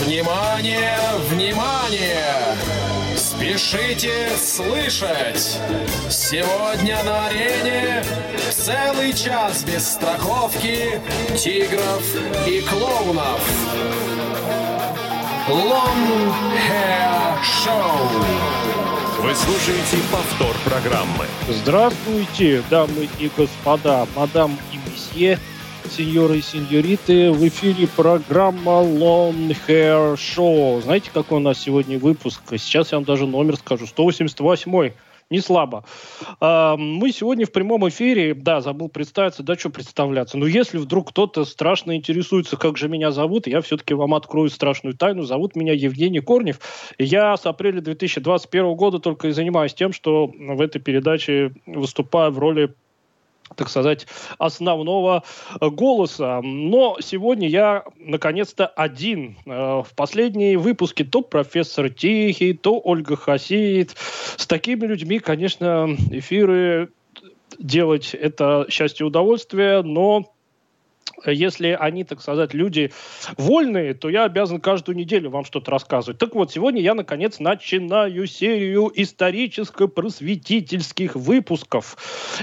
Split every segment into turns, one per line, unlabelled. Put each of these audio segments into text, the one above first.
Внимание, внимание! Спешите слышать! Сегодня на арене целый час без страховки тигров и клоунов. Long Hair Show.
Вы слушаете повтор программы.
Здравствуйте, дамы и господа, мадам и месье, сеньоры и сеньориты. В эфире программа Long Hair Show. Знаете, какой у нас сегодня выпуск? Сейчас я вам даже номер скажу. 188 не слабо. А, мы сегодня в прямом эфире, да, забыл представиться, да, что представляться. Но если вдруг кто-то страшно интересуется, как же меня зовут, я все-таки вам открою страшную тайну. Зовут меня Евгений Корнев. Я с апреля 2021 года только и занимаюсь тем, что в этой передаче выступаю в роли так сказать, основного э, голоса. Но сегодня я, наконец-то, один. Э, в последние выпуски то профессор Тихий, то Ольга Хасид. С такими людьми, конечно, эфиры делать это счастье и удовольствие, но если они, так сказать, люди вольные, то я обязан каждую неделю вам что-то рассказывать. Так вот, сегодня я, наконец, начинаю серию историческо-просветительских выпусков.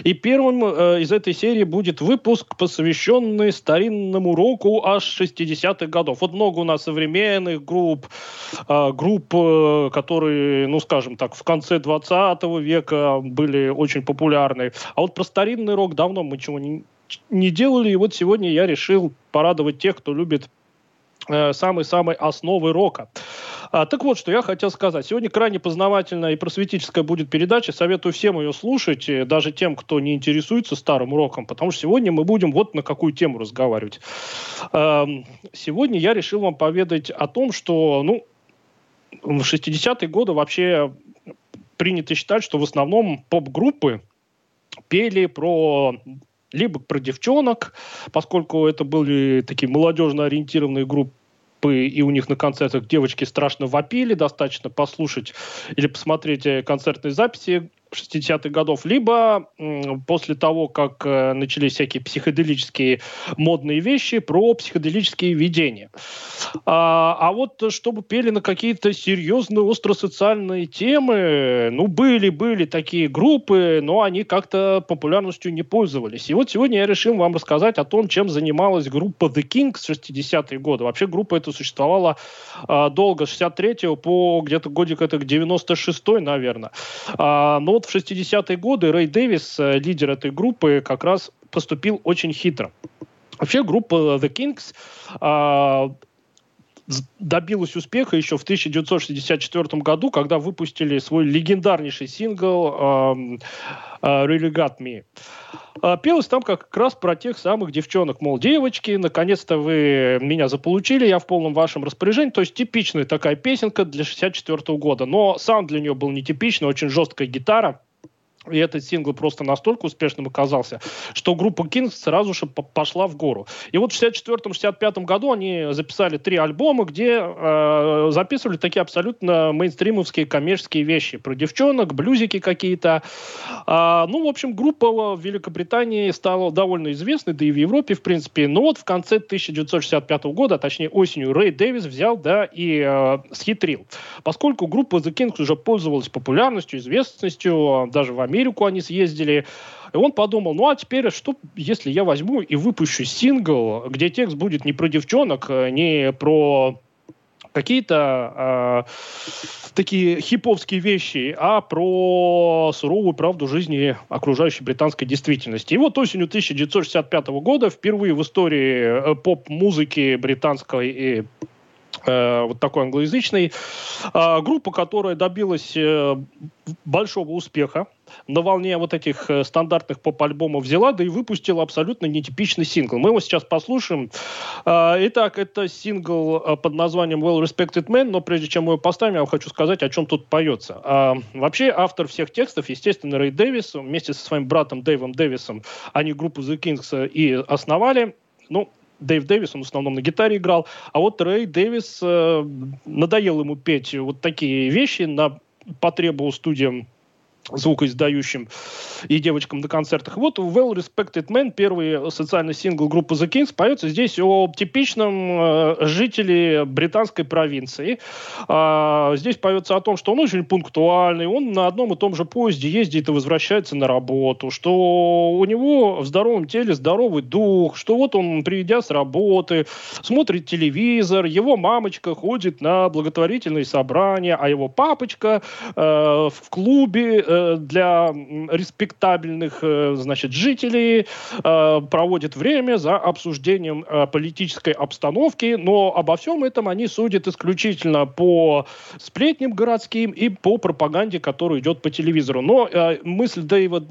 И первым э, из этой серии будет выпуск, посвященный старинному року аж 60-х годов. Вот много у нас современных групп, э, групп, э, которые, ну, скажем так, в конце 20 века были очень популярны. А вот про старинный рок давно мы чего не не делали. И вот сегодня я решил порадовать тех, кто любит э, самой-самой основы рока. А, так вот, что я хотел сказать. Сегодня крайне познавательная и просветительская будет передача. Советую всем ее слушать, даже тем, кто не интересуется старым роком, потому что сегодня мы будем вот на какую тему разговаривать. А, сегодня я решил вам поведать о том, что, ну, в 60-е годы вообще принято считать, что в основном поп-группы пели про либо про девчонок, поскольку это были такие молодежно ориентированные группы, и у них на концертах девочки страшно вопили, достаточно послушать или посмотреть э, концертные записи 60-х годов, либо после того, как э, начались всякие психоделические модные вещи про психоделические видения. А, а вот чтобы пели на какие-то серьезные остросоциальные темы, ну, были-были такие группы, но они как-то популярностью не пользовались. И вот сегодня я решил вам рассказать о том, чем занималась группа The Kings в 60-е годы. Вообще группа эта существовала а, долго, с 63 по где-то годик это 96 наверное. А, но вот в 60-е годы Рэй Дэвис, э, лидер этой группы, как раз поступил очень хитро. Вообще группа The Kings а, добилась успеха еще в 1964 году, когда выпустили свой легендарнейший сингл uh, uh, «Really Got Me». Uh, пелось там как раз про тех самых девчонок, мол, девочки, наконец-то вы меня заполучили, я в полном вашем распоряжении. То есть типичная такая песенка для 64 года. Но сам для нее был нетипичный, очень жесткая гитара – и этот сингл просто настолько успешным оказался, что группа Kings сразу же пошла в гору. И вот в 64-65 году они записали три альбома, где э, записывали такие абсолютно мейнстримовские коммерческие вещи про девчонок, блюзики какие-то. А, ну, в общем, группа в Великобритании стала довольно известной, да и в Европе, в принципе. Но вот в конце 1965 года, а точнее осенью, Рэй Дэвис взял, да, и э, схитрил. Поскольку группа The Kings уже пользовалась популярностью, известностью, даже в Америке, Америку они съездили. И он подумал, ну а теперь что, если я возьму и выпущу сингл, где текст будет не про девчонок, не про какие-то э, такие хиповские вещи, а про суровую правду жизни окружающей британской действительности. И вот осенью 1965 года впервые в истории э, поп-музыки британской и э, вот такой англоязычной, э, группа, которая добилась э, большого успеха на волне вот этих э, стандартных поп-альбомов взяла, да и выпустила абсолютно нетипичный сингл. Мы его сейчас послушаем. Э, итак, это сингл э, под названием Well Respected Man, но прежде чем мы его поставим, я вам хочу сказать, о чем тут поется. Э, вообще, автор всех текстов, естественно, Рэй Дэвис, вместе со своим братом Дэйвом Дэвисом, они группу The Kings и основали. Ну, Дэйв Дэвис, он в основном на гитаре играл, а вот Рэй Дэвис, э, надоел ему петь вот такие вещи на потребу студиям звукоиздающим и девочкам на концертах. Вот Well Respected Man, первый социальный сингл группы The Kings, поется здесь о типичном э, жителе британской провинции. А, здесь поется о том, что он очень пунктуальный, он на одном и том же поезде ездит и возвращается на работу, что у него в здоровом теле здоровый дух, что вот он, придя с работы, смотрит телевизор, его мамочка ходит на благотворительные собрания, а его папочка э, в клубе э, для респектабельных, э, значит, жителей э, проводит время за обсуждением э, политической обстановки, но обо всем этом они судят исключительно по сплетням городским и по пропаганде, которая идет по телевизору. Но мысль Дэйва,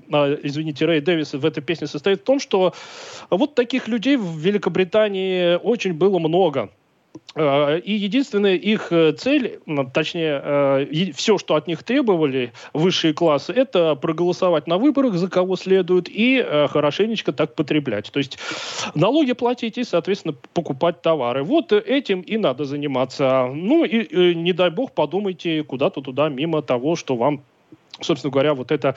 извините, Рэй Дэвиса в этой песне состоит в том, что вот таких людей в Великобритании очень было много. Э, и единственная их э, цель, точнее, э, все, что от них требовали высшие классы, это проголосовать на выборах, за кого следует, и хорошенечко так потреблять. То есть налоги платить и, соответственно, покупать товары. Вот этим и надо заниматься. Ну и, не дай бог, подумайте куда-то туда, мимо того, что вам собственно говоря, вот эта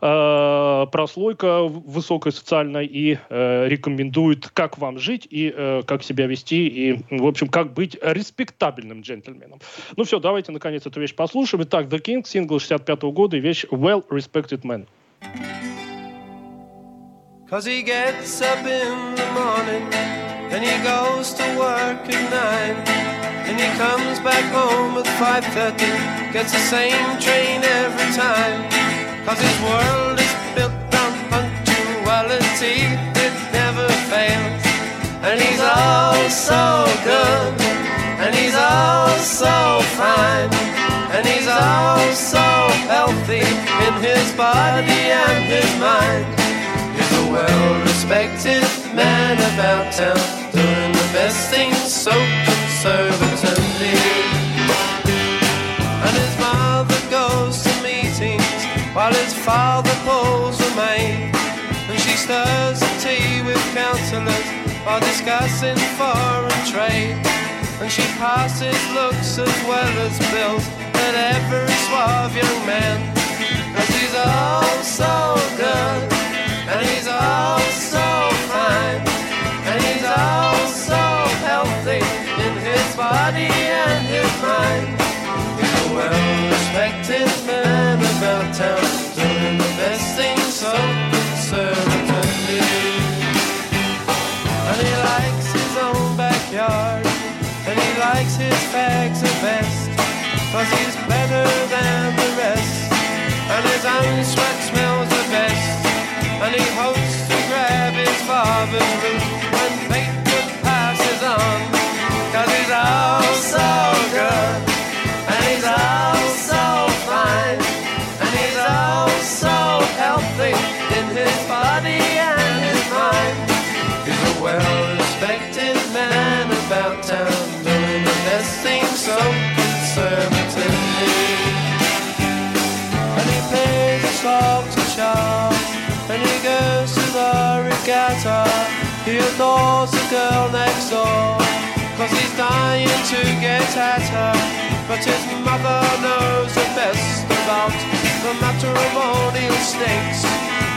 э, прослойка высокая социальная и э, рекомендует, как вам жить и э, как себя вести, и, в общем, как быть респектабельным джентльменом. Ну все, давайте, наконец, эту вещь послушаем. Итак, The King, сингл 65 -го года и вещь Well Respected Man. Cause he gets up in the morning and he goes to work at nine And he comes back home at 5.30 Gets the same train every time. Cause his world is built on punctuality. It never fails. And he's all so good. And he's all so fine. And he's all so healthy In his body and his mind. He's a well-respected man about town Doing the best things so conservatively. And his mother goes to meetings while his father pulls the maid. And she stirs the tea with counsellors while discussing foreign trade. And she passes looks as well as bills at every suave young man. Cause he's all so good, and he's all so his the best, cause he's better than the rest. And his own sweat smells the best, and he hopes to grab his father's root when Bateman passes on. Cause he's all so good And he's all so fine And he's all so healthy In his body Best things so conservatively And he to Charles And he goes to the regatta. He adores the girl next door. Cause he's dying to get at her. But his mother knows the best about The matrimonial snakes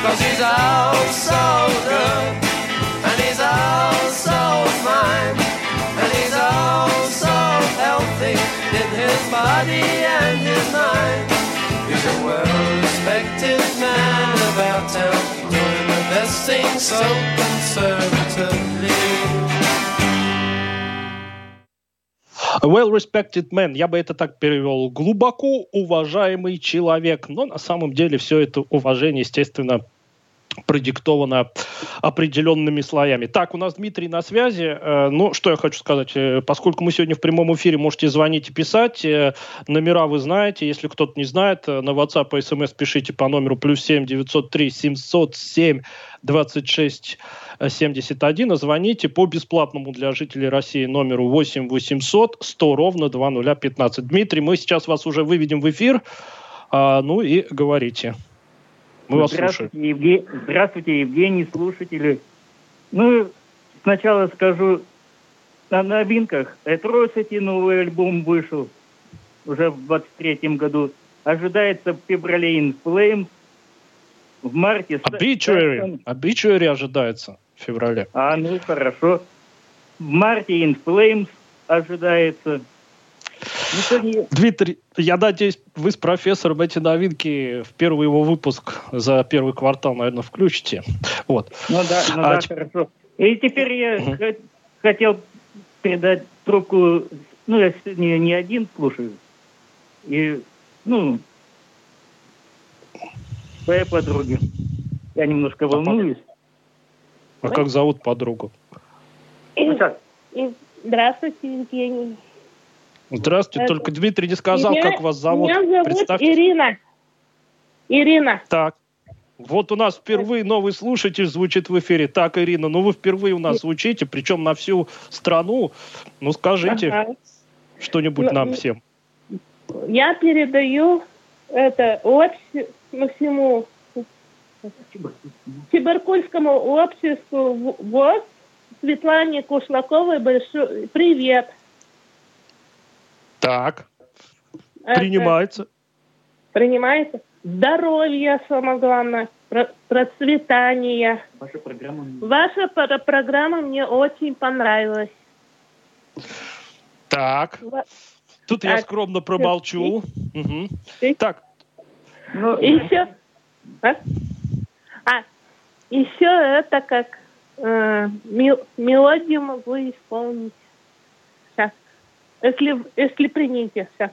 Cause he's all so good. And he's all so fine. And he's so healthy In his body and his mind He's a well-respected man about town Doing the best thing so conservatively Well-respected man, я бы это так перевел. Глубоко уважаемый человек. Но на самом деле все это уважение, естественно, продиктовано определенными слоями. Так, у нас Дмитрий на связи. Э, ну, что я хочу сказать. Э, поскольку мы сегодня в прямом эфире, можете звонить и писать. Э, номера вы знаете. Если кто-то не знает, на WhatsApp и SMS пишите по номеру плюс 7 903 707 26 71. А звоните по бесплатному для жителей России номеру 8 800 100 ровно 2015. Дмитрий, мы сейчас вас уже выведем в эфир. А, ну и говорите. Мы вас
Здравствуйте, слушаем. Евге... Здравствуйте, Евгений, слушатели. Ну, сначала скажу на новинках. Atrocity новый альбом вышел уже в 23-м году. ожидается в феврале In Flames, в марте...
Obituary. Obituary ожидается в феврале.
А, ну хорошо. В марте In Flames ожидается.
Дмитрий, я надеюсь, вы с профессором эти новинки в первый его выпуск за первый квартал, наверное, включите. Вот.
Ну да, ну а, да, хорошо. И теперь я угу. хотел передать трубку, ну, я не, не один слушаю, и, ну, своей подруге. Я немножко волнуюсь.
А как зовут подругу?
Здравствуйте, Евгений.
Здравствуйте, Это... только Дмитрий не сказал, меня, как вас зовут.
Меня зовут Ирина. Ирина.
Так. Вот у нас впервые новый слушатель звучит в эфире. Так, Ирина, ну вы впервые у нас звучите, причем на всю страну. Ну скажите ага. что-нибудь нам ну, всем.
Я передаю это общему всему Чебаркульскому обществу ВОЗ Светлане Кушлаковой большой привет.
Так. Это... Принимается.
Принимается. Здоровье, самое главное. Процветание. Ваша программа... Ваша программа мне очень понравилась.
Так. Тут так. я скромно промолчу. Угу. Так.
Ну, еще... А? а, еще это как э, мелодию могу исполнить. Если, если сейчас.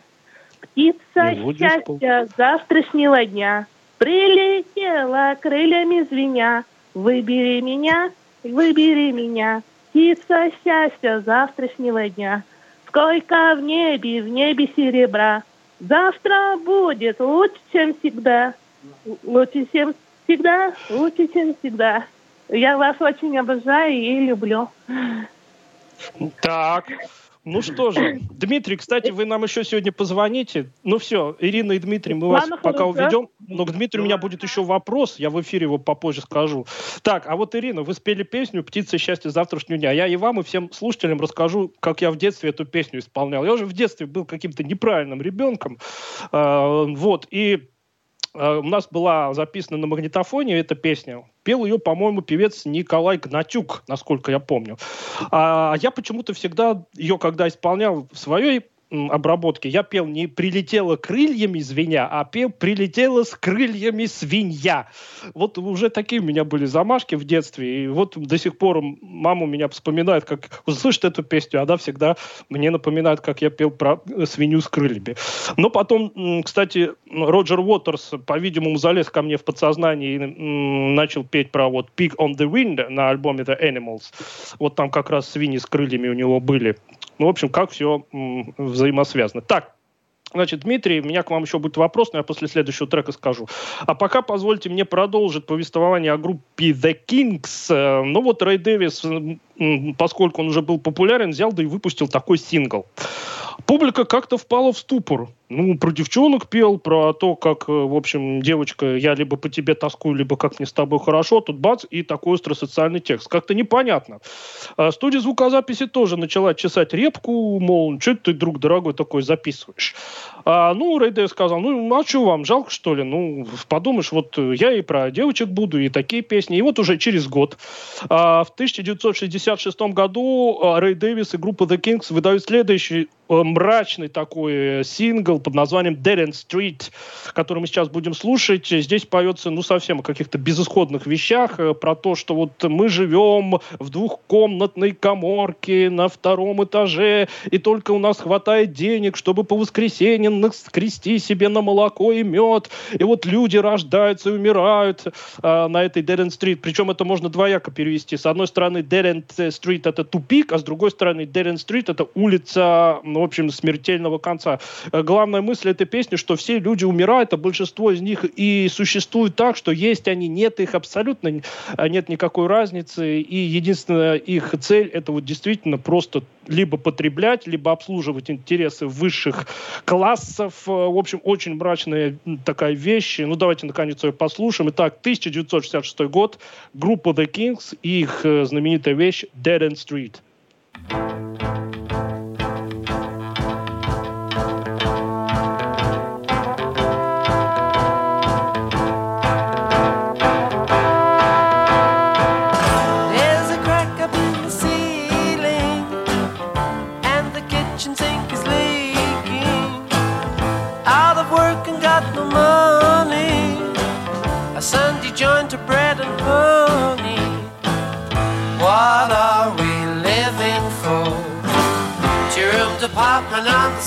Птица счастья завтрашнего дня прилетела крыльями звеня. Выбери меня, выбери меня, птица счастья завтрашнего дня. Сколько в небе, в небе серебра. Завтра будет лучше, чем всегда. Лучше, чем всегда, лучше, чем всегда. Я вас очень обожаю и люблю.
Так, ну что же, Дмитрий, кстати, вы нам еще сегодня позвоните. Ну все, Ирина и Дмитрий, мы вас пока уведем. Но к Дмитрию у меня будет еще вопрос, я в эфире его попозже скажу. Так, а вот, Ирина, вы спели песню «Птица счастья завтрашнего дня». Я и вам, и всем слушателям расскажу, как я в детстве эту песню исполнял. Я уже в детстве был каким-то неправильным ребенком. Э, вот, и у нас была записана на магнитофоне эта песня. Пел ее, по-моему, певец Николай Гнатюк, насколько я помню. А я почему-то всегда ее, когда исполнял в своей обработки я пел не «прилетела крыльями звеня», а пел «прилетела с крыльями свинья». Вот уже такие у меня были замашки в детстве. И вот до сих пор мама меня вспоминает, как услышит эту песню, она всегда мне напоминает, как я пел про свинью с крыльями. Но потом, кстати, Роджер Уотерс, по-видимому, залез ко мне в подсознание и начал петь про вот «Pig on the Wind» на альбоме The Animals. Вот там как раз свиньи с крыльями у него были. Ну, в общем, как все взаимосвязано. Так, Значит, Дмитрий, у меня к вам еще будет вопрос, но я после следующего трека скажу. А пока позвольте мне продолжить повествование о группе The Kings. Э, ну вот Рэй Дэвис, поскольку он уже был популярен, взял да и выпустил такой сингл. Публика как-то впала в ступор. Ну, про девчонок пел, про то, как, э, в общем, девочка, я либо по тебе тоскую, либо как мне с тобой хорошо. Тут бац, и такой остросоциальный текст. Как-то непонятно. А студия звукозаписи тоже начала чесать репку, мол, что ты, друг дорогой, такой записываешь? А, ну, Рэй Дэвис сказал, ну, а что вам, жалко, что ли? Ну, подумаешь, вот я и про девочек буду, и такие песни. И вот уже через год, а, в 1966 году а, Рэй Дэвис и группа The Kings выдают следующий мрачный такой сингл под названием Dead Street, который мы сейчас будем слушать. Здесь поется, ну, совсем о каких-то безысходных вещах, э, про то, что вот мы живем в двухкомнатной коморке на втором этаже, и только у нас хватает денег, чтобы по воскресеньям скрести себе на молоко и мед. И вот люди рождаются и умирают э, на этой Dead Street. Причем это можно двояко перевести. С одной стороны, Dead Street это тупик, а с другой стороны, Dead Street это улица, ну, в общем, смертельного конца. Э, главная мысль этой песни, что все люди умирают, а большинство из них и существуют так, что есть они, нет их абсолютно, а нет никакой разницы. И единственная их цель – это вот действительно просто либо потреблять, либо обслуживать интересы высших классов. В общем, очень мрачная такая вещь. Ну, давайте, наконец, ее послушаем. Итак, 1966 год, группа The Kings и их э, знаменитая вещь «Dead End Street».
Kitchen sink is leaking. Out of work and got no money. A Sunday joint of bread and honey. What are we living for? Two room apartment on the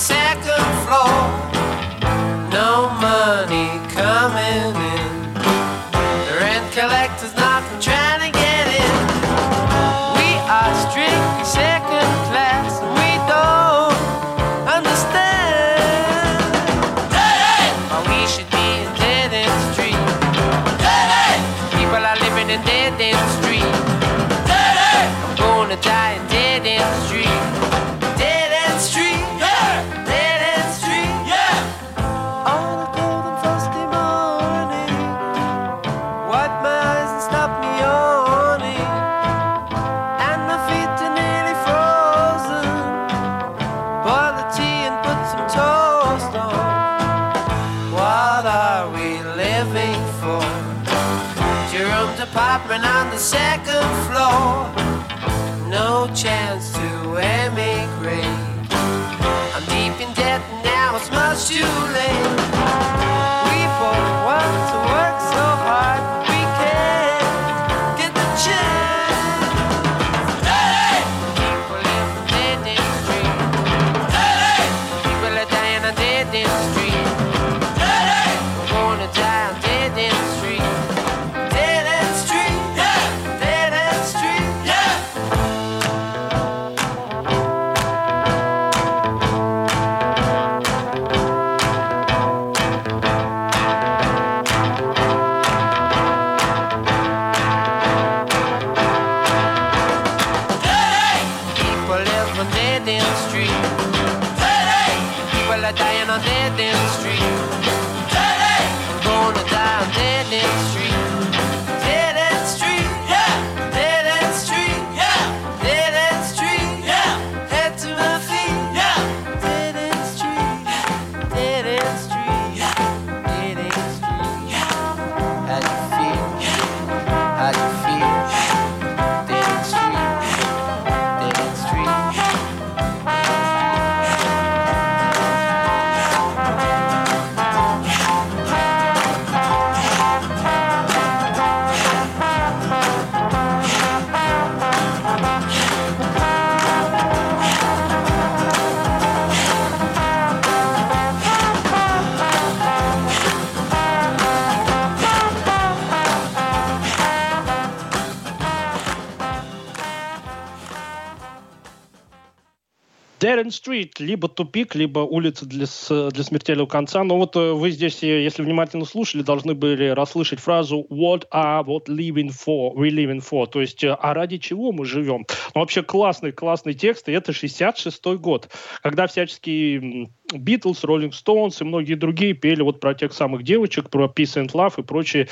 Дэрен Стрит, либо тупик, либо улица для, для смертельного конца. Но вот э, вы здесь, э, если внимательно слушали, должны были расслышать фразу «What are what living for? We living for?» То есть, э, а ради чего мы живем? Ну, вообще классный, классный текст, и это 66-й год, когда всяческие Битлз, Роллинг Стоунс и многие другие пели вот про тех самых девочек, про Peace and Love и прочие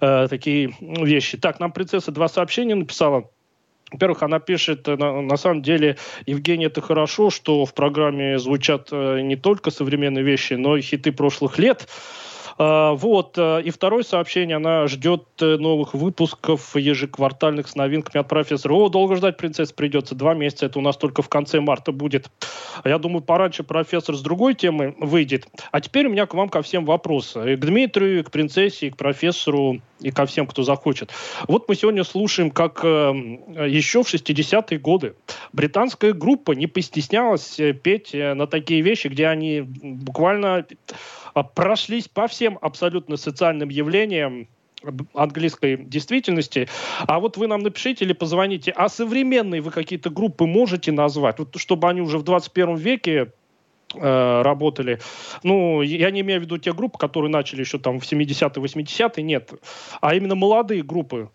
э, такие вещи. Так, нам принцесса два сообщения написала. Во-первых, она пишет, э, на, самом деле, Евгений, это хорошо, что в программе звучат э, не только современные вещи, но и хиты прошлых лет. А, вот. э, И второе сообщение. Она ждет э, новых выпусков ежеквартальных с новинками от профессора. О, долго ждать, принцесса, придется. Два месяца. Это у нас только в конце марта будет. Я думаю, пораньше профессор с другой темы выйдет. А теперь у меня к вам ко всем вопросы. И к Дмитрию, и к принцессе, и к профессору, и ко всем, кто захочет. Вот мы сегодня слушаем, как э, еще в 60-е годы британская группа не постеснялась петь на такие вещи, где они буквально а, прошлись по всем абсолютно социальным явлениям английской действительности. А вот вы нам напишите или позвоните, а современные вы какие-то группы можете назвать, вот, чтобы они уже в 21 веке э, работали. Ну, я не имею в виду те группы, которые начали еще там в 70-е, 80-е, нет. А именно молодые группы,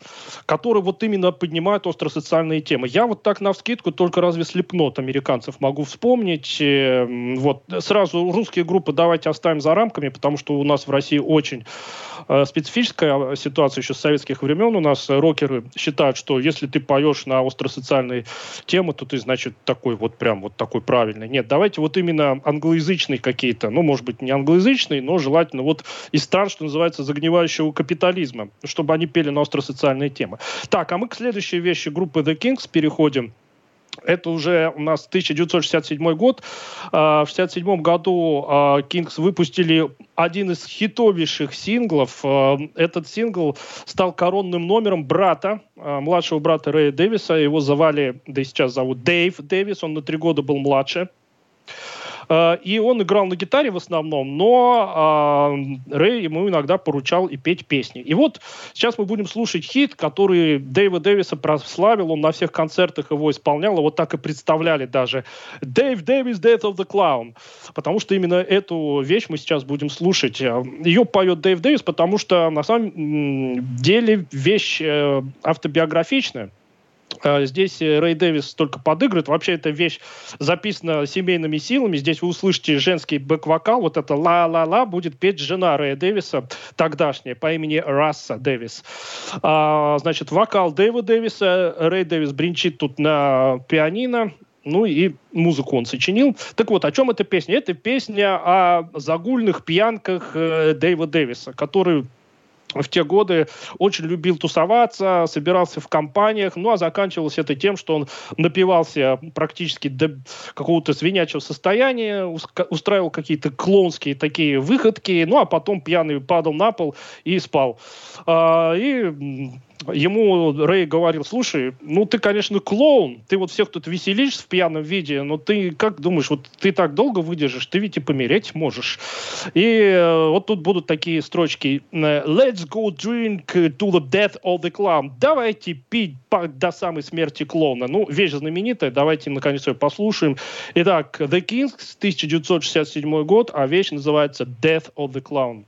которые вот именно поднимают остросоциальные темы. Я вот так на вскидку только разве слепнот американцев могу вспомнить. Э, Вот сразу русские группы давайте оставим за рамками, потому что у нас в России очень э, специфическая ситуация еще с советских времен. У нас рокеры считают, что если ты поешь на остросоциальные темы, то ты, значит, такой вот прям вот такой правильный. Нет, давайте вот именно англоязычные какие-то, ну, может быть, не англоязычные, но желательно вот из стран, что называется, загнивающего капитализма, чтобы они пели на остросоциальные темы. Так, а мы к следующей вещи группы The Kings переходим. Это уже у нас 1967 год. А, в 1967 году Кингс выпустили один из хитовейших синглов. Этот сингл стал коронным номером брата, младшего брата Рэя Дэвиса. Его звали, да и сейчас зовут Дэйв Дэвис. Он на три года был младше. Э, и он играл на гитаре в основном, но э, Рэй ему иногда поручал и петь песни. И вот сейчас мы будем слушать хит, который Дэйва Дэвиса прославил, он на всех концертах его исполнял, и вот так и представляли даже «Дэйв Дэвис, Death of the Clown», потому что именно эту вещь мы сейчас будем слушать. Ее поет Дэйв Дэвис, потому что на самом деле вещь э, автобиографичная. А, здесь э, Рэй Дэвис только подыгрывает. Вообще эта вещь записана семейными силами. Здесь вы услышите женский бэк-вокал. Вот это «ла-ла-ла» будет петь жена Рэя Дэвиса, тогдашняя, по имени Расса Дэвис. А, значит, вокал Дэйва Дэвиса. Рэй Дэвис бренчит тут на пианино. Ну и музыку он сочинил. Так вот, о чем эта песня? Это песня о загульных пьянках э, Дэйва Дэвиса, который в те годы очень любил тусоваться, собирался в компаниях, ну а заканчивалось это тем, что он напивался практически до какого-то свинячего состояния, устраивал какие-то клонские такие выходки, ну а потом пьяный падал на пол и спал. А, и ему Рэй говорил, слушай, ну ты, конечно, клоун, ты вот всех тут веселишь в пьяном виде, но ты как думаешь, вот ты так долго выдержишь, ты ведь и помереть можешь. И э, вот тут будут такие строчки. Let's go drink to the death of the clown. Давайте пить до самой смерти клоуна. Ну, вещь знаменитая, давайте наконец ее послушаем. Итак, The Kings, 1967 год, а вещь называется Death of the Clown.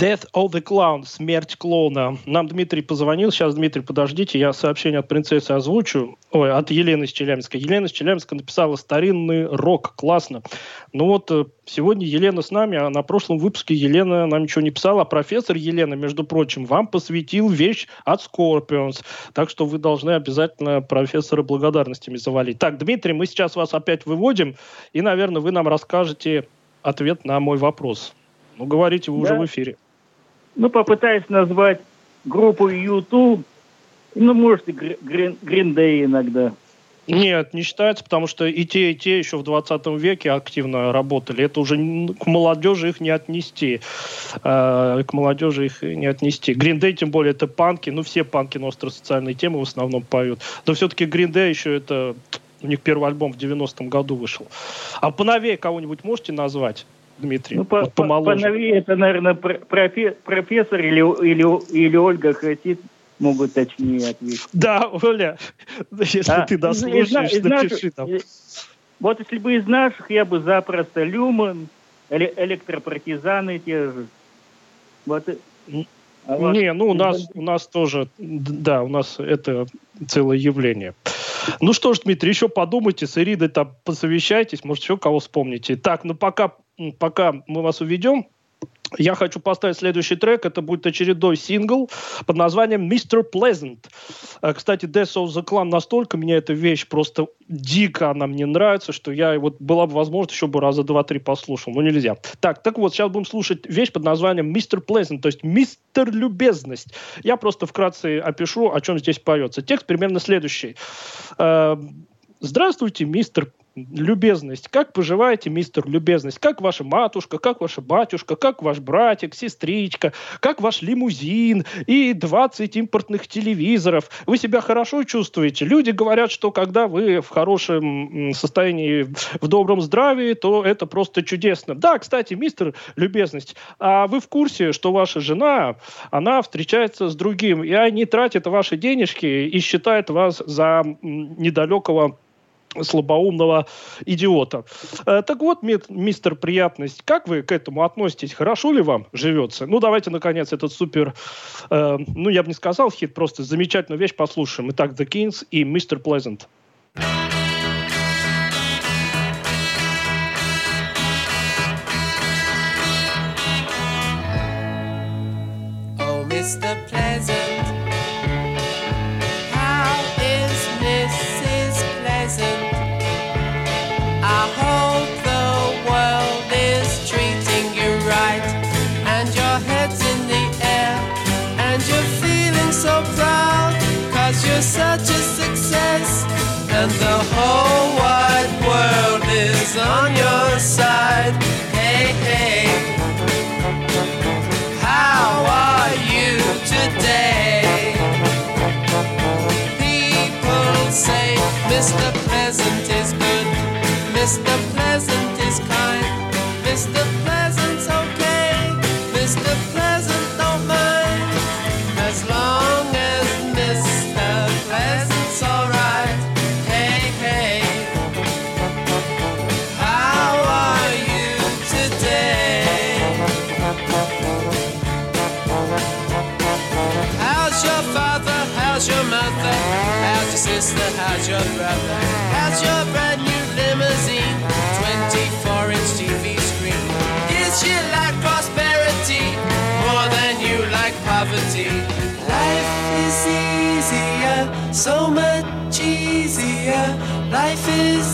Death of the Clown, смерть клоуна. Нам Дмитрий позвонил. Сейчас, Дмитрий, подождите, я сообщение от принцессы озвучу. Ой, от Елены из Челябинска. Елена из Челябинска написала «Старинный рок». Классно. Ну вот, э, сегодня Елена с нами, а на прошлом выпуске Елена нам ничего не писала. А профессор Елена, между прочим, вам посвятил вещь от Scorpions. Так что вы должны обязательно профессора благодарностями завалить. Так, Дмитрий, мы сейчас вас опять выводим. И, наверное, вы нам расскажете ответ на мой вопрос. Ну, говорите, вы да. уже в эфире.
Ну, попытаюсь назвать группу YouTube, ну, может, и Green, иногда.
Нет, не считается, потому что и те, и те еще в 20 веке активно работали. Это уже к молодежи их не отнести. Э, к молодежи их не отнести. Day, тем более, это панки. Ну, все панки на остросоциальные темы в основном поют. Но все-таки Day еще это... У них первый альбом в 90-м году вышел. А поновее кого-нибудь можете назвать? Дмитрий? Ну,
по, вот помоложе. Поновее это, наверное, профессор или, или, или Ольга хотит могут точнее ответить.
Да, Оля, если а, ты дослушаешь, из, напиши там.
Вот если бы из наших, я бы запросто Люман, электропротизаны те же.
Вот. А. Не, ну у нас, у нас тоже, да, у нас это целое явление. Ну что ж, Дмитрий, еще подумайте, с Иридой там посовещайтесь, может, еще кого вспомните. Так, ну пока, пока мы вас уведем, я хочу поставить следующий трек. Это будет очередной сингл под названием Mr. Pleasant. Э, кстати, Death of the Clan настолько меня эта вещь просто дико она мне нравится, что я вот была бы возможность еще бы раза два-три послушал. Но нельзя. Так, так вот, сейчас будем слушать вещь под названием Mr. Pleasant, то есть Мистер Любезность. Я просто вкратце опишу, о чем здесь поется. Текст примерно следующий. Э, Здравствуйте, мистер любезность. Как поживаете, мистер любезность? Как ваша матушка, как ваша батюшка, как ваш братик, сестричка, как ваш лимузин и 20 импортных телевизоров? Вы себя хорошо чувствуете? Люди говорят, что когда вы в хорошем состоянии, в добром здравии, то это просто чудесно. Да, кстати, мистер любезность, а вы в курсе, что ваша жена, она встречается с другим, и они тратят ваши денежки и считают вас за недалекого слабоумного идиота. Э, так вот, мистер Приятность, как вы к этому относитесь? Хорошо ли вам живется? Ну, давайте, наконец, этот супер, э, ну, я бы не сказал хит, просто замечательную вещь послушаем. Итак, The Kings и Мистер Pleasant. Oh, Mr. Pleasant such a success, and the whole wide world is on your side. Hey, hey, how are you today? People say Mr. Pleasant is good, Mr. Pleasant sister? How's your brother? How's your brand new limousine? 24 inch TV screen. Is she like prosperity more than you like poverty? Life is easier, so much easier. Life is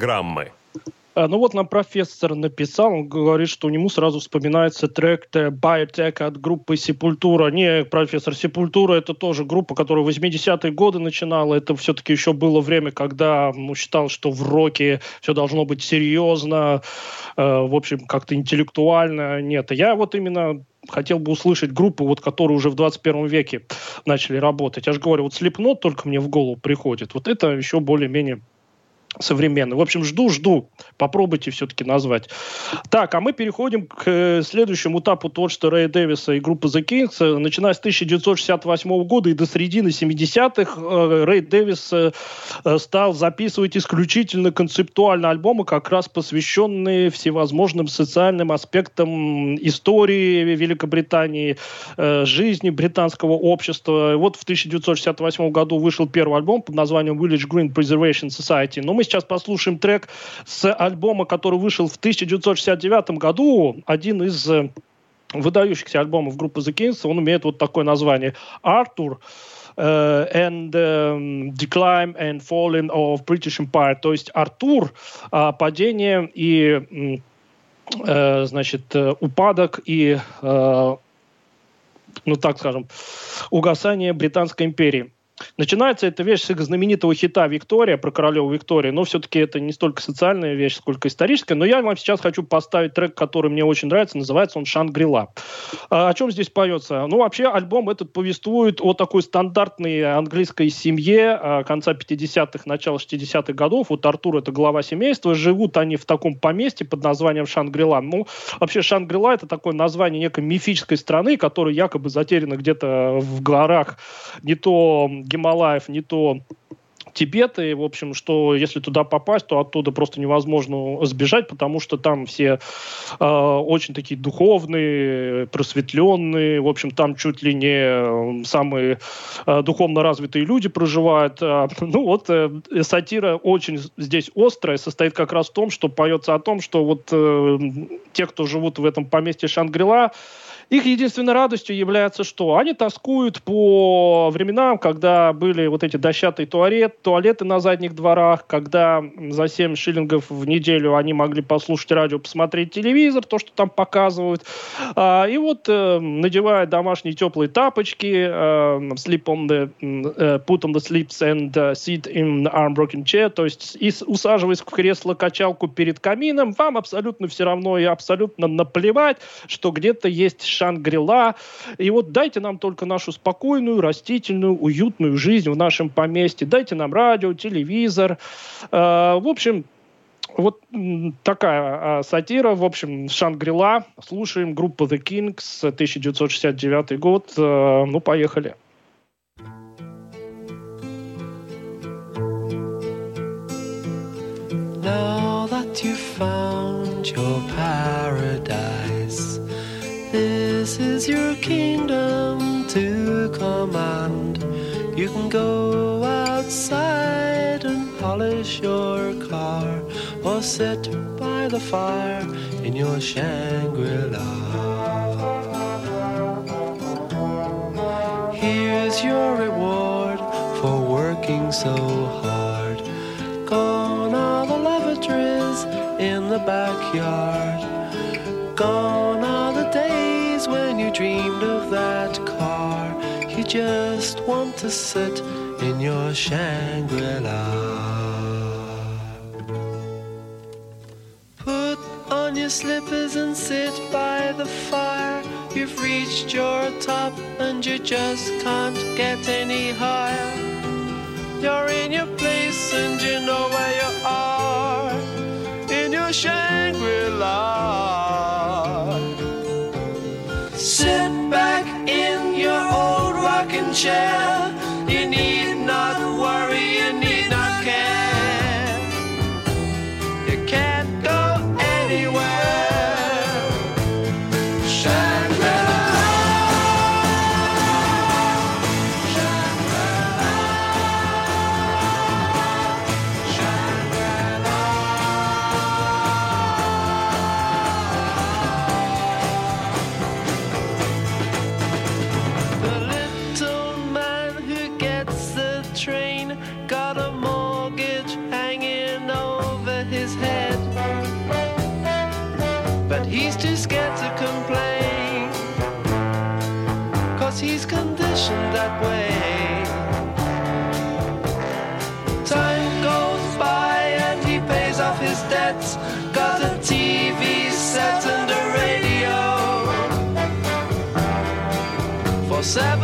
программы.
А, ну вот нам профессор написал, он говорит, что у него сразу вспоминается трек Biotech от группы Сепультура. Не, профессор, Сепультура это тоже группа, которая в 80-е годы начинала. Это все-таки еще было время, когда ну, считал, что в роке все должно быть серьезно, э, в общем, как-то интеллектуально. Нет, я вот именно хотел бы услышать группы, вот, которые уже в 21 веке начали работать. Я же говорю, вот Слепнот только мне в голову приходит. Вот это еще более-менее современный. В общем, жду-жду. Попробуйте все-таки назвать. Так, а мы переходим к э, следующему этапу творчества Рэя Дэвиса и группы The Kings. Начиная с 1968 года и до середины 70-х э, Рэй Дэвис э, стал записывать исключительно концептуальные альбомы, как раз посвященные всевозможным социальным аспектам истории Великобритании, жизни британского общества. Вот в 1968 году вышел первый альбом под названием Village Green Preservation Society. Но мы сейчас послушаем трек с альбома, который вышел в 1969 году. Один из э, выдающихся альбомов группы The Kings. Он имеет вот такое название. «Артур». Uh, and um, Decline and Falling of British Empire. То есть Артур, uh, падение и, uh, значит, упадок и, ну так скажем, угасание Британской империи. Начинается эта вещь с их знаменитого хита «Виктория» про королеву Викторию, но все-таки это не столько социальная вещь, сколько историческая. Но я вам сейчас хочу поставить трек, который мне очень нравится, называется он «Шангрила». А, о чем здесь поется? Ну, вообще, альбом этот повествует о такой стандартной английской семье а, конца 50-х, начала 60-х годов. Вот Артур — это глава семейства. Живут они в таком поместье под названием Шангрила. Ну, вообще, Шангрила — это такое название некой мифической страны, которая якобы затеряна где-то в горах не то Гималаев, не то Тибет, и, в общем, что если туда попасть, то оттуда просто невозможно сбежать, потому что там все э, очень такие духовные, просветленные, в общем, там чуть ли не самые э, духовно развитые люди проживают. Э, ну вот э, сатира очень здесь острая, состоит как раз в том, что поется о том, что вот э, те, кто живут в этом поместье Шангрила, их единственной радостью является что? Они тоскуют по временам, когда были вот эти дощатые туалет, туалеты на задних дворах, когда за 7 шиллингов в неделю они могли послушать радио, посмотреть телевизор, то, что там показывают. А, и вот э, надевая домашние теплые тапочки, э, sleep on the, э, put on the sleeps and sit in the arm rocking chair, то есть усаживаясь в кресло-качалку перед камином, вам абсолютно все равно и абсолютно наплевать, что где-то есть Шангрила. И вот дайте нам только нашу спокойную, растительную, уютную жизнь в нашем поместье. Дайте нам радио, телевизор. Э, в общем, вот такая э, сатира. В общем, Шангрила. Слушаем группу The Kings, 1969 год. Э, ну, поехали. Now that you found your paradise is your kingdom to command. You can go outside and polish your car or sit by the fire in your Shangri-La. Here's your reward for working so hard. Gone are the lavatories in the backyard. Gone dreamed of that car. You just want to sit in your Shangri-La. Put on your slippers and sit by the fire. You've reached your top and you just can't get any higher. You're in your place and you know where you are. In your Shangri-La.
share Seven.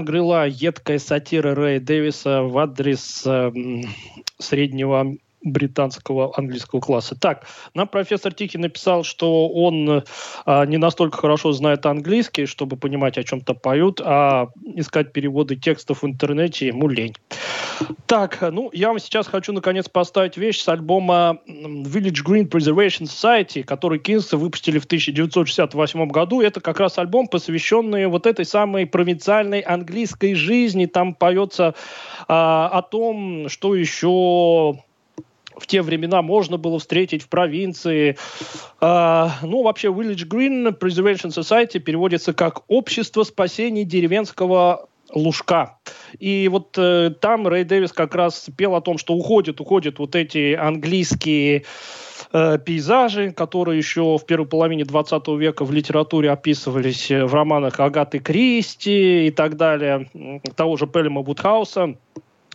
Шангрила, едкая сатира Рэя Дэвиса в адрес э, среднего британского английского класса. Так, нам профессор Тихий написал, что он а, не настолько хорошо знает английский, чтобы понимать, о чем-то поют, а искать переводы текстов в интернете ему лень. Так, ну, я вам сейчас хочу, наконец, поставить вещь с альбома Village Green Preservation Society, который Кинсы выпустили в 1968 году. Это как раз альбом, посвященный вот этой самой провинциальной английской жизни. Там поется а, о том, что еще в те времена можно было встретить в провинции. А, ну, вообще, Village Green Preservation Society переводится как «Общество спасения деревенского лужка». И вот э, там Рэй Дэвис как раз пел о том, что уходят, уходят вот эти английские э, пейзажи, которые еще в первой половине 20 века в литературе описывались э, в романах Агаты Кристи и так далее, того же Пелема Вудхауса.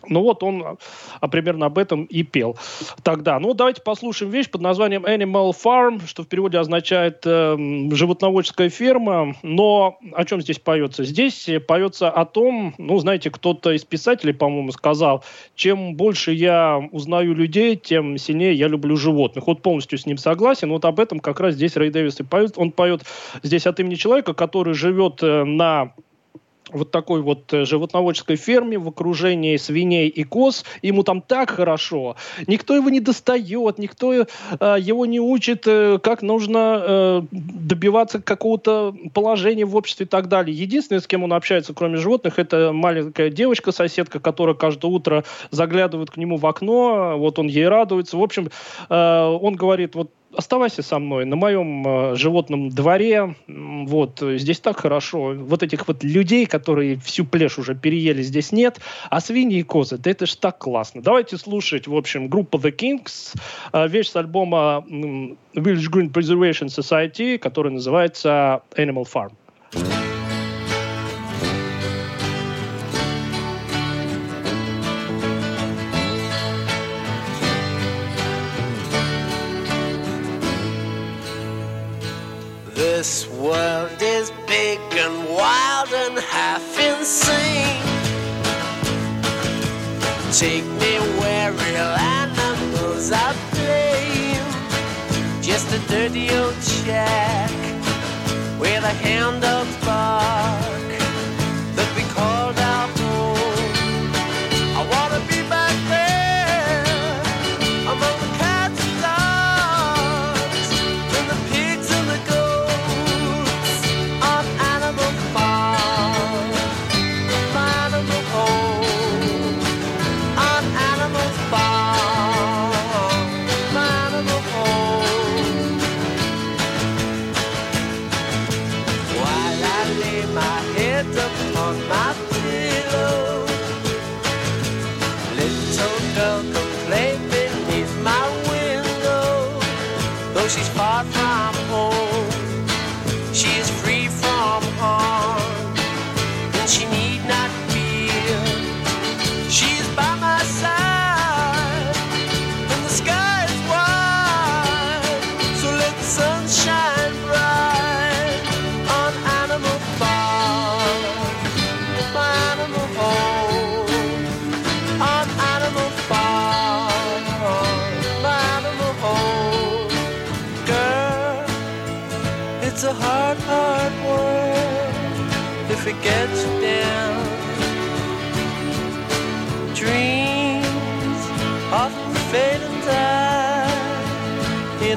Ну вот он а, примерно об этом и пел тогда. Ну давайте послушаем вещь под названием Animal Farm, что в переводе означает э, животноводческая ферма. Но о чем здесь поется? Здесь поется о том, ну знаете, кто-то из писателей, по-моему, сказал, чем больше я узнаю людей, тем сильнее я люблю животных. Вот полностью с ним согласен. Вот об этом как раз здесь Рэй Дэвис и поет. Он поет здесь от имени человека, который живет э, на вот такой вот э, животноводческой ферме в окружении свиней и коз. Ему там так хорошо. Никто его не достает, никто э, его не учит, э, как нужно добиваться какого-то положения в обществе и так далее. Единственное, с кем он общается, кроме животных, это маленькая девочка-соседка, которая каждое утро заглядывает к нему в окно, вот он ей радуется. В общем, он говорит, вот оставайся со мной на моем э, животном дворе. Вот, здесь так хорошо. Вот этих вот людей, которые всю плешь уже переели, здесь нет. А свиньи и козы, да это ж так классно. Давайте слушать, в общем, группа The Kings, э, вещь с альбома Village Green Preservation Society, который называется Animal Farm.
This world is big and wild and half insane. Take me where real animals are playing. Just a dirty old shack with a hand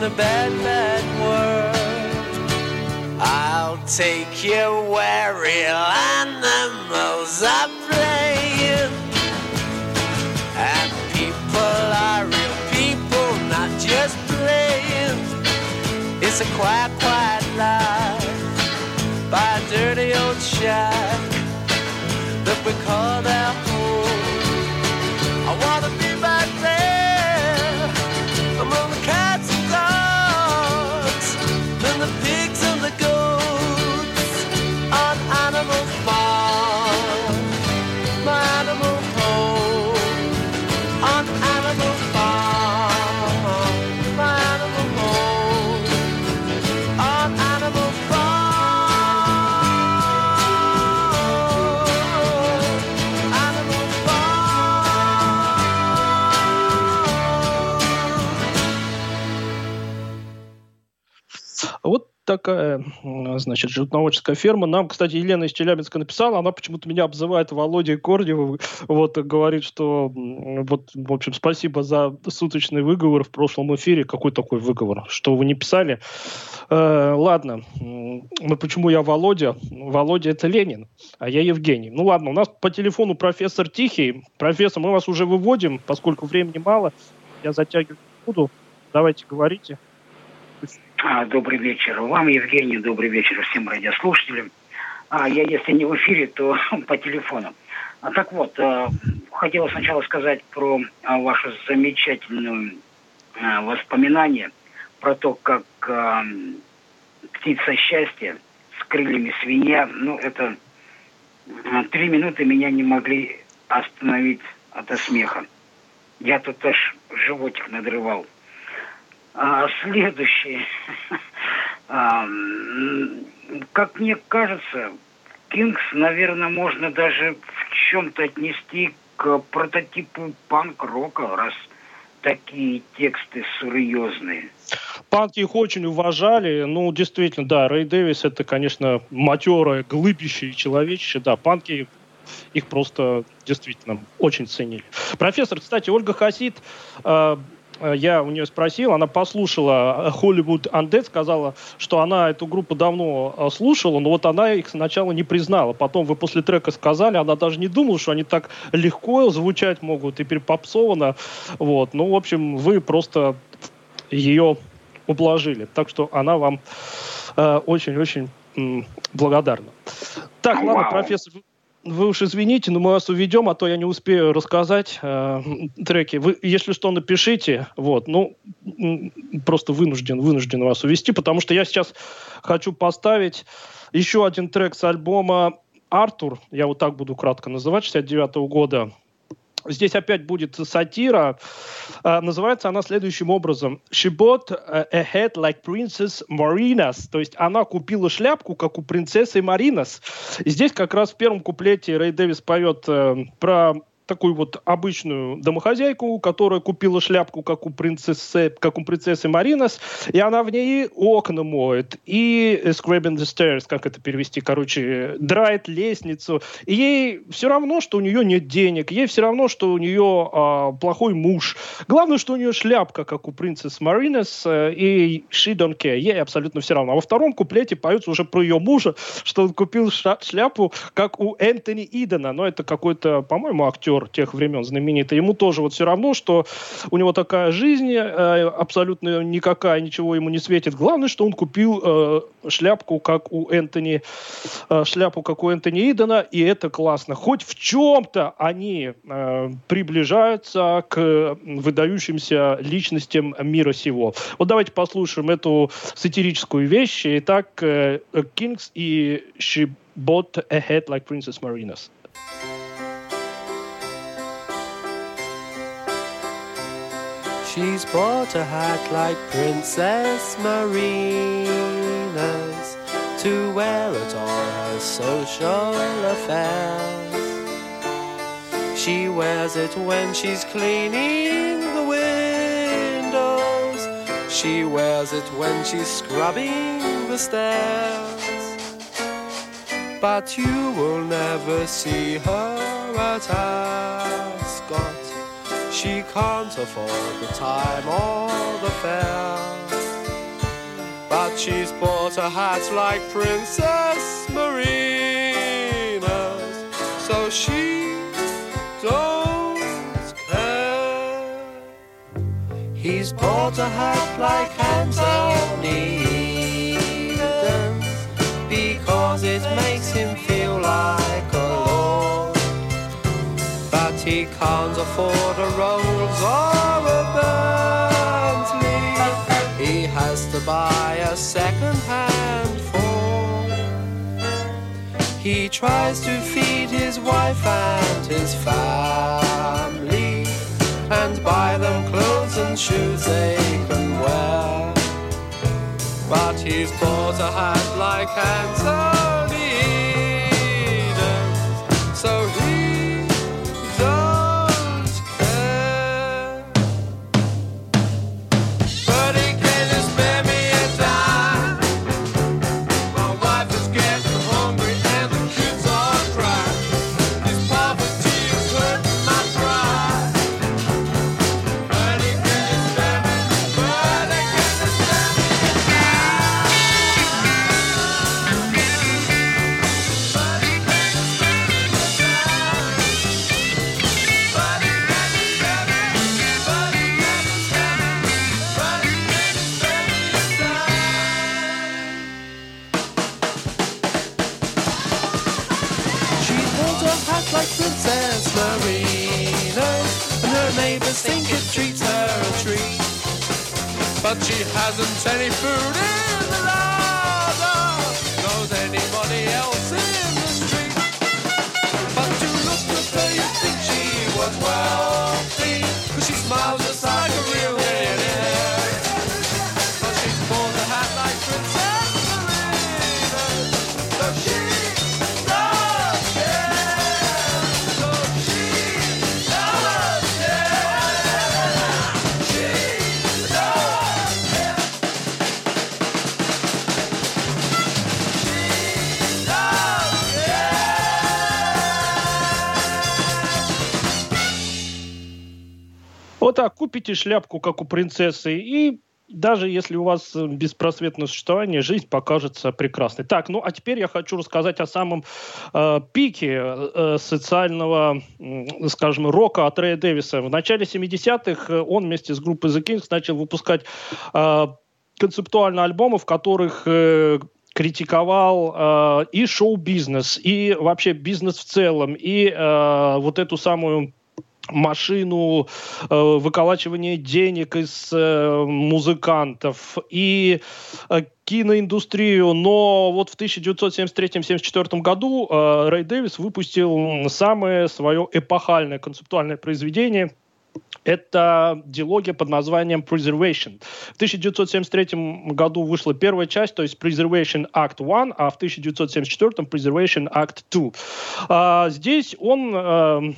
a bad, bad world. I'll take you where real animals are playing. And people are real people, not just playing. It's a quiet, quiet life by a dirty old shack that we call our
такая, значит, животноводческая ферма. Нам, кстати, Елена из Челябинска написала, она почему-то меня обзывает Володей Корневым, вот, говорит, что, вот, в общем, спасибо за суточный выговор в прошлом эфире. Какой такой выговор? Что вы не писали? Э, ладно, ну почему я Володя? Володя это Ленин, а я Евгений. Ну ладно, у нас по телефону профессор Тихий. Профессор, мы вас уже выводим, поскольку времени мало. Я затягивать не буду. Давайте говорите.
А, Добрый вечер вам, Евгений, добрый вечер всем радиослушателям. А, я, если не в эфире, то по телефону. А, так вот, э, хотела сначала сказать про а, ваше замечательное а, воспоминание про то, как а, птица счастья с крыльями свинья, ну, это а, три минуты меня не могли остановить от смеха. Я тут аж животик надрывал. А, как мне кажется, Кингс, наверное, можно даже в чем-то отнести к прототипу панк-рока, раз такие тексты серьезные.
Панки их очень уважали. Ну, действительно, да, Рэй Дэвис это, конечно, матерое, глыбище и человечище. Да, панки их просто действительно очень ценили. Профессор, кстати, Ольга Хасид, э, я у нее спросил, она послушала Hollywood Undead, сказала, что она эту группу давно э, слушала, но вот она их сначала не признала. Потом вы после трека сказали, она даже не думала, что они так легко звучать могут и перепопсовано. Вот. Ну, в общем, вы просто ее ублажили. Так что она вам очень-очень э, благодарна. Так, ладно, профессор, вы уж извините, но мы вас уведем, а то я не успею рассказать э, треки. Вы, если что, напишите. Вот, ну, просто вынужден, вынужден вас увести, потому что я сейчас хочу поставить еще один трек с альбома «Артур». Я вот так буду кратко называть, 69 -го года. Здесь опять будет сатира. А, называется она следующим образом. She bought a head like Princess Marinas. То есть она купила шляпку, как у принцессы Маринас. Здесь как раз в первом куплете Рэй Дэвис поет э, про такую вот обычную домохозяйку, которая купила шляпку, как у принцессы, как у принцессы Маринос, и она в ней окна моет, и scrubbing the stairs, как это перевести, короче, драет лестницу. И ей все равно, что у нее нет денег, ей все равно, что у нее а, плохой муж. Главное, что у нее шляпка, как у принцессы Маринос, э, и she don't care, ей абсолютно все равно. А во втором куплете поется уже про ее мужа, что он купил шляпу, как у Энтони Идена, но это какой-то, по-моему, актер актер тех времен знаменитый, ему тоже вот все равно, что у него такая жизнь э, абсолютно никакая, ничего ему не светит. Главное, что он купил э, шляпку, как у Энтони, э, шляпу, как у Энтони Идена, и это классно. Хоть в чем-то они приближаются к выдающимся личностям мира сего. Вот давайте послушаем эту сатирическую вещь. Итак, Kings и She Bought a Head Like Princess Marinas.
She's bought a hat like Princess Marina's to wear at all her social affairs. She wears it when she's cleaning the windows. She wears it when she's scrubbing the stairs. But you will never see her at Ascot she can't afford the time or the fare. But she's bought a hat like Princess Marina's, so she don't care. He's bought a hat like Anthony he can't afford a Rolls or a Bentley. He has to buy a second-hand Ford. He tries to feed his wife and his family and buy them clothes and shoes they can wear. But he's bought a hat like Anthony.
Food
купите шляпку, как у принцессы, и даже если у вас беспросветное существование, жизнь покажется прекрасной. Так, ну а теперь я хочу рассказать о самом э, пике э, социального, э, скажем, рока от Рэя Дэвиса. В начале 70-х он вместе с группой The Kings начал выпускать э, концептуально альбомы, в которых э, критиковал э, и шоу-бизнес, и вообще бизнес в целом, и э, вот эту самую машину э, выколачивания денег из э, музыкантов и э, киноиндустрию, но вот в 1973-1974 году э, Рэй Дэвис выпустил самое свое эпохальное концептуальное произведение – это диалогия под названием Preservation. В 1973 году вышла первая часть, то есть Preservation Act 1, а в 1974 Preservation Act 2. А, здесь он э,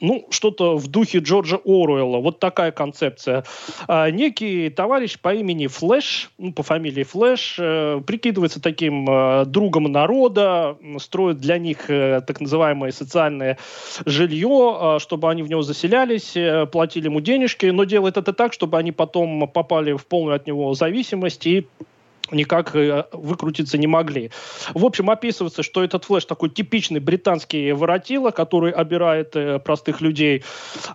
ну, что-то в духе Джорджа Оруэлла. Вот такая концепция. А, некий товарищ по имени Флэш, ну, по фамилии Флэш, э, прикидывается таким э, другом народа, строит для них э, так называемое социальное жилье, чтобы они в него заселялись, платили ему денежки, но делает это так, чтобы они потом попали в полную от него зависимость и никак э, выкрутиться не могли. В общем, описывается, что этот флеш такой типичный британский воротило, который обирает э, простых людей.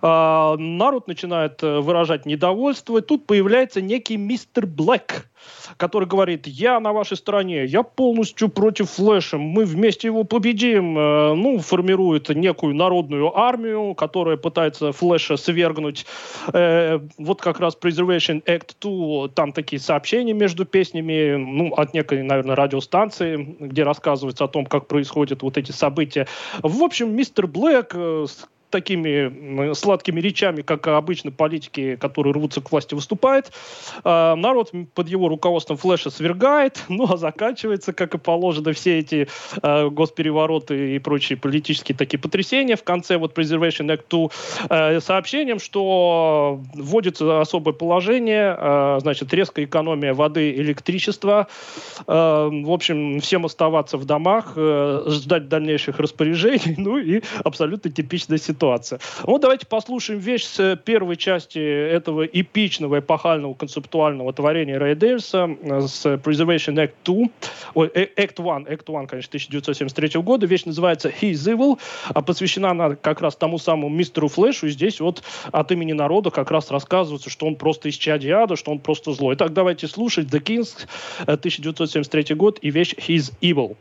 А, народ начинает э, выражать недовольство. тут появляется некий мистер Блэк, который говорит, я на вашей стороне, я полностью против Флэша, мы вместе его победим. Э, ну, формирует некую народную армию, которая пытается Флэша свергнуть. Э, вот как раз Preservation Act 2, там такие сообщения между песнями, ну, от некой, наверное, радиостанции, где рассказывается о том, как происходят вот эти события. В общем, мистер Блэк э, такими сладкими речами, как обычно политики, которые рвутся к власти, выступает. А, народ под его руководством Флэша свергает, ну а заканчивается, как и положено, все эти а, госперевороты и прочие политические такие потрясения. В конце вот Preservation Act 2 э, сообщением, что вводится особое положение, э, значит, резкая экономия воды и электричества. Э, в общем, всем оставаться в домах, ждать дальнейших распоряжений, ну и абсолютно типичная ситуация ситуация. Вот давайте послушаем вещь с первой части этого эпичного, эпохального концептуального творения Рэя Дэвиса э, с Preservation Act 2, ой, э, Act 1, Act 1, конечно, 1973 года. Вещь называется He Evil, а посвящена она как раз тому самому мистеру Флэшу. И здесь вот от имени народа как раз рассказывается, что он просто из чади ада, что он просто злой. Итак, давайте слушать The Kings, 1973 э, год, и вещь He Evil.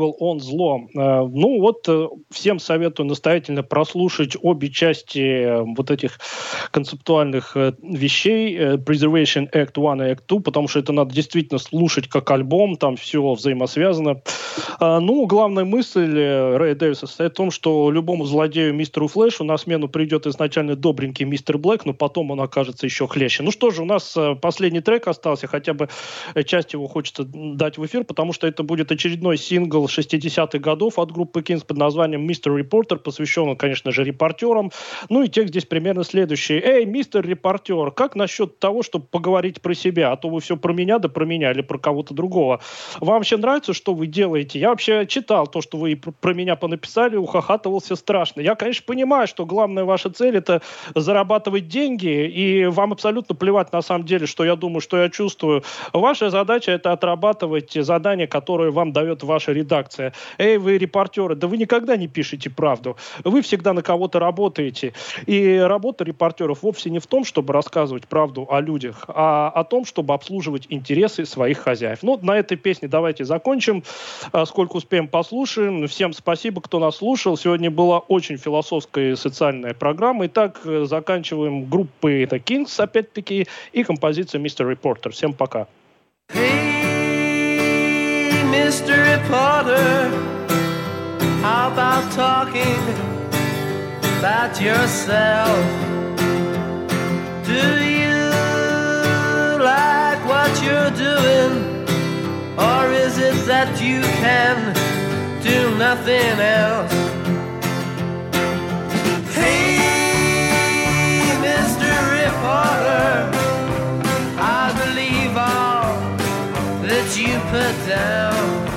Evil, он зло. Э, ну вот, э, всем советую настоятельно прослушать обе части э, вот этих концептуальных вещей Preservation Act 1 и Act 2, потому что это надо действительно слушать как альбом, там все взаимосвязано. Ну, главная мысль Рэя Дэвиса состоит в том, что любому злодею мистеру Флэшу на смену придет изначально добренький мистер Блэк, но потом он окажется еще хлеще. Ну что же, у нас последний трек остался, хотя бы часть его хочется дать в эфир, потому что это будет очередной сингл 60-х годов от группы Kings под названием «Мистер Репортер», посвященный, конечно же, репортерам. Ну и текст здесь примерно следующий. «Эй, мистер репортер, как насчет того, чтобы поговорить про себя? А то вы все про меня, да про меня или про кого-то другого. Вам вообще нравится, что вы делаете? Я вообще читал то, что вы про меня понаписали, ухахатывался страшно. Я, конечно, понимаю, что главная ваша цель – это зарабатывать деньги, и вам абсолютно плевать на самом деле, что я думаю, что я чувствую. Ваша задача – это отрабатывать задания, которые вам дает ваша редакция. Эй, вы репортеры, да вы никогда не пишете правду. Вы всегда на кого-то работаете. И работа репортеров вовсе не в том, чтобы рассказывать правду о людях, а о том, чтобы обслуживать интересы своих хозяев. Ну, на этой песне давайте закончим. А, сколько успеем, послушаем. Всем спасибо, кто нас слушал. Сегодня была очень философская и социальная программа. Итак, заканчиваем группой The Kings, опять-таки, и композицию Mr. Reporter. Всем пока.
Hey, Mr. Reporter, how about talking about yourself? Do you like what you're doing? Or is it that you can do nothing else? Hey, Mr. Reporter, I believe all that you put down.